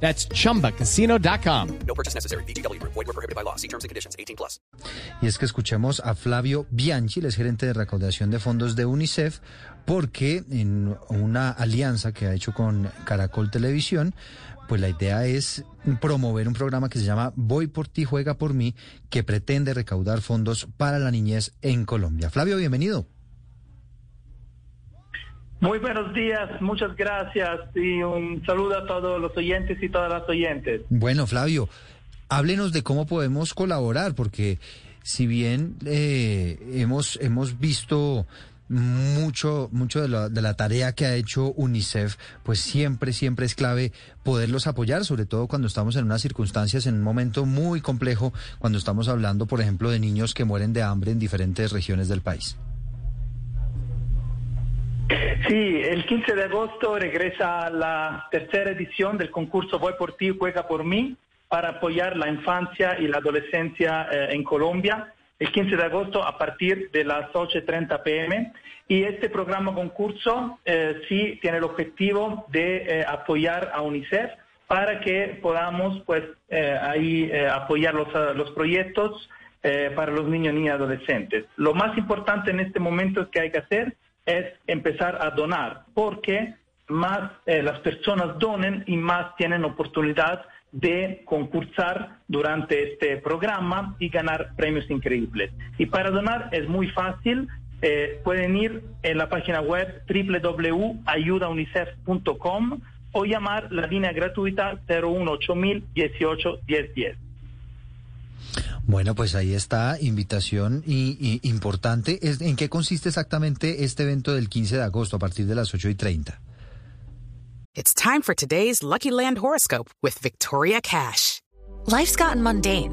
That's chumbacasino.com. No purchase necessary. BGW. Void were prohibited by law. See terms and conditions. 18 plus. Y es que escuchamos a Flavio Bianchi, el es gerente de recaudación de fondos de UNICEF, porque en una alianza que ha hecho con Caracol Televisión, pues la idea es promover un programa que se llama Voy por ti, juega por mí, que pretende recaudar fondos para la niñez en Colombia. Flavio, bienvenido. Muy buenos días, muchas gracias y un saludo a todos los oyentes y todas las oyentes. Bueno, Flavio, háblenos de cómo podemos colaborar, porque si bien eh, hemos, hemos visto mucho, mucho de la, de la tarea que ha hecho UNICEF, pues siempre, siempre es clave poderlos apoyar, sobre todo cuando estamos en unas circunstancias, en un momento muy complejo, cuando estamos hablando, por ejemplo, de niños que mueren de hambre en diferentes regiones del país. Sí, el 15 de agosto regresa la tercera edición del concurso Voy por ti, juega por mí, para apoyar la infancia y la adolescencia eh, en Colombia. El 15 de agosto a partir de las 8.30 pm. Y este programa concurso eh, sí tiene el objetivo de eh, apoyar a UNICEF para que podamos pues eh, ahí eh, apoyar los, los proyectos eh, para los niños, y adolescentes. Lo más importante en este momento que hay que hacer es empezar a donar, porque más eh, las personas donen y más tienen oportunidad de concursar durante este programa y ganar premios increíbles. Y para donar es muy fácil, eh, pueden ir en la página web www.ayudaunicef.com o llamar la línea gratuita 018000 18 1010. Bueno, pues ahí está, invitación y, y importante. Es- ¿En qué consiste exactamente este evento del 15 de agosto a partir de las 8 y 30? It's time for today's Lucky Land horoscope with Victoria Cash. Life's gotten mundane,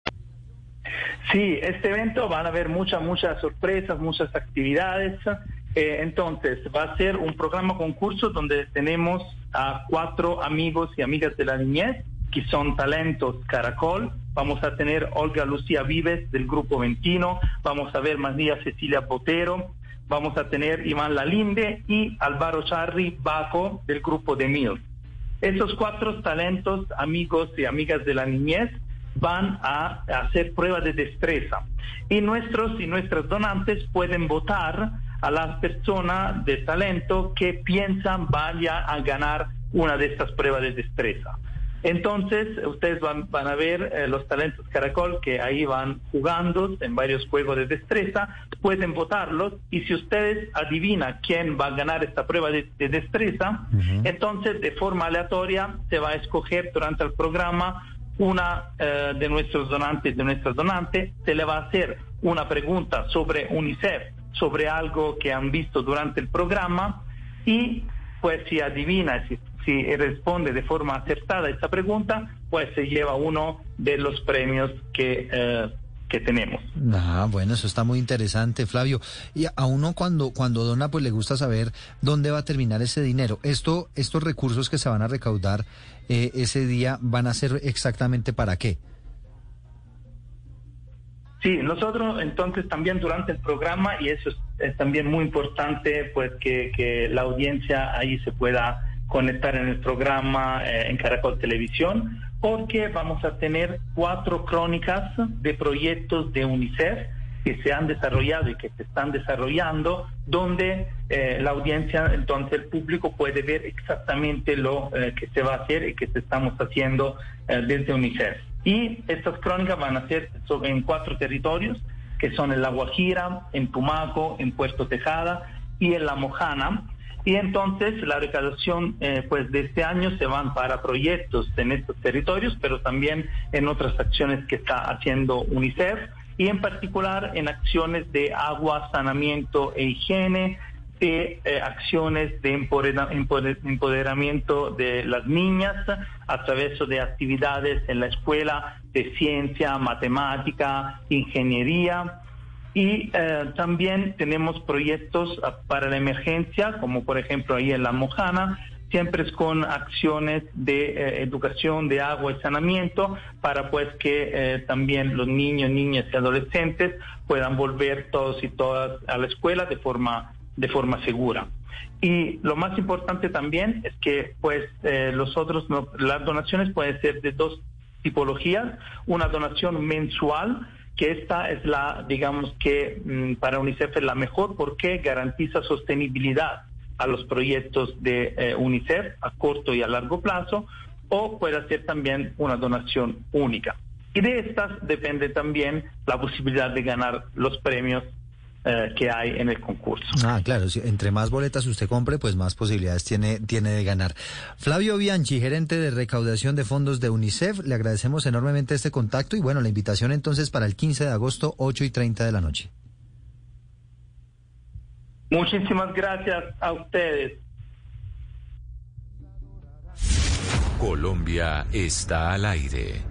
Sí, este evento van a haber muchas, muchas sorpresas, muchas actividades. Eh, entonces, va a ser un programa concurso donde tenemos a cuatro amigos y amigas de la niñez que son talentos Caracol. Vamos a tener Olga Lucía Vives del Grupo Ventino, vamos a ver María Cecilia Botero, vamos a tener Iván Lalinde y Álvaro Charri Baco del Grupo de Mil. Esos cuatro talentos, amigos y amigas de la niñez, van a hacer pruebas de destreza. Y nuestros y nuestras donantes pueden votar a las personas de talento que piensan vaya a ganar una de estas pruebas de destreza. Entonces, ustedes van, van a ver eh, los talentos Caracol que ahí van jugando en varios juegos de destreza, pueden votarlos y si ustedes adivinan quién va a ganar esta prueba de, de destreza, entonces de forma aleatoria se va a escoger durante el programa una eh, de nuestros donantes, de nuestras donantes, se le va a hacer una pregunta sobre UNICEF, sobre algo que han visto durante el programa y pues si adivina, si, si responde de forma acertada esta pregunta, pues se lleva uno de los premios que, eh, que tenemos. Ah, bueno, eso está muy interesante, Flavio. Y a uno cuando, cuando dona, pues le gusta saber dónde va a terminar ese dinero. Esto, estos recursos que se van a recaudar eh, ese día van a ser exactamente para qué. Sí, nosotros entonces también durante el programa, y eso es, es también muy importante, pues que, que, la audiencia ahí se pueda conectar en el programa eh, en Caracol Televisión, porque vamos a tener cuatro crónicas de proyectos de UNICEF que se han desarrollado y que se están desarrollando, donde eh, la audiencia, entonces el público puede ver exactamente lo eh, que se va a hacer y que se estamos haciendo eh, desde UNICEF. Y estas crónicas van a ser en cuatro territorios, que son en La Guajira, en Tumaco, en Puerto Tejada y en La Mojana. Y entonces la recaudación eh, pues de este año se van para proyectos en estos territorios, pero también en otras acciones que está haciendo UNICEF y en particular en acciones de agua, saneamiento e higiene, de eh, acciones de empoderamiento de las niñas a través de actividades en la escuela de ciencia, matemática, ingeniería y eh, también tenemos proyectos ah, para la emergencia, como por ejemplo ahí en La Mojana, siempre es con acciones de eh, educación de agua y saneamiento para pues que eh, también los niños, niñas y adolescentes puedan volver todos y todas a la escuela de forma, de forma segura. Y lo más importante también es que pues los otros, las donaciones pueden ser de dos tipologías, una donación mensual, que esta es la, digamos que mm, para UNICEF es la mejor porque garantiza sostenibilidad a los proyectos de eh, UNICEF a corto y a largo plazo, o puede ser también una donación única. Y de estas depende también la posibilidad de ganar los premios eh, que hay en el concurso. Ah, claro, entre más boletas usted compre, pues más posibilidades tiene, tiene de ganar. Flavio Bianchi, gerente de recaudación de fondos de UNICEF, le agradecemos enormemente este contacto y bueno, la invitación entonces para el 15 de agosto, 8 y 30 de la noche. Muchísimas gracias a ustedes. Colombia está al aire.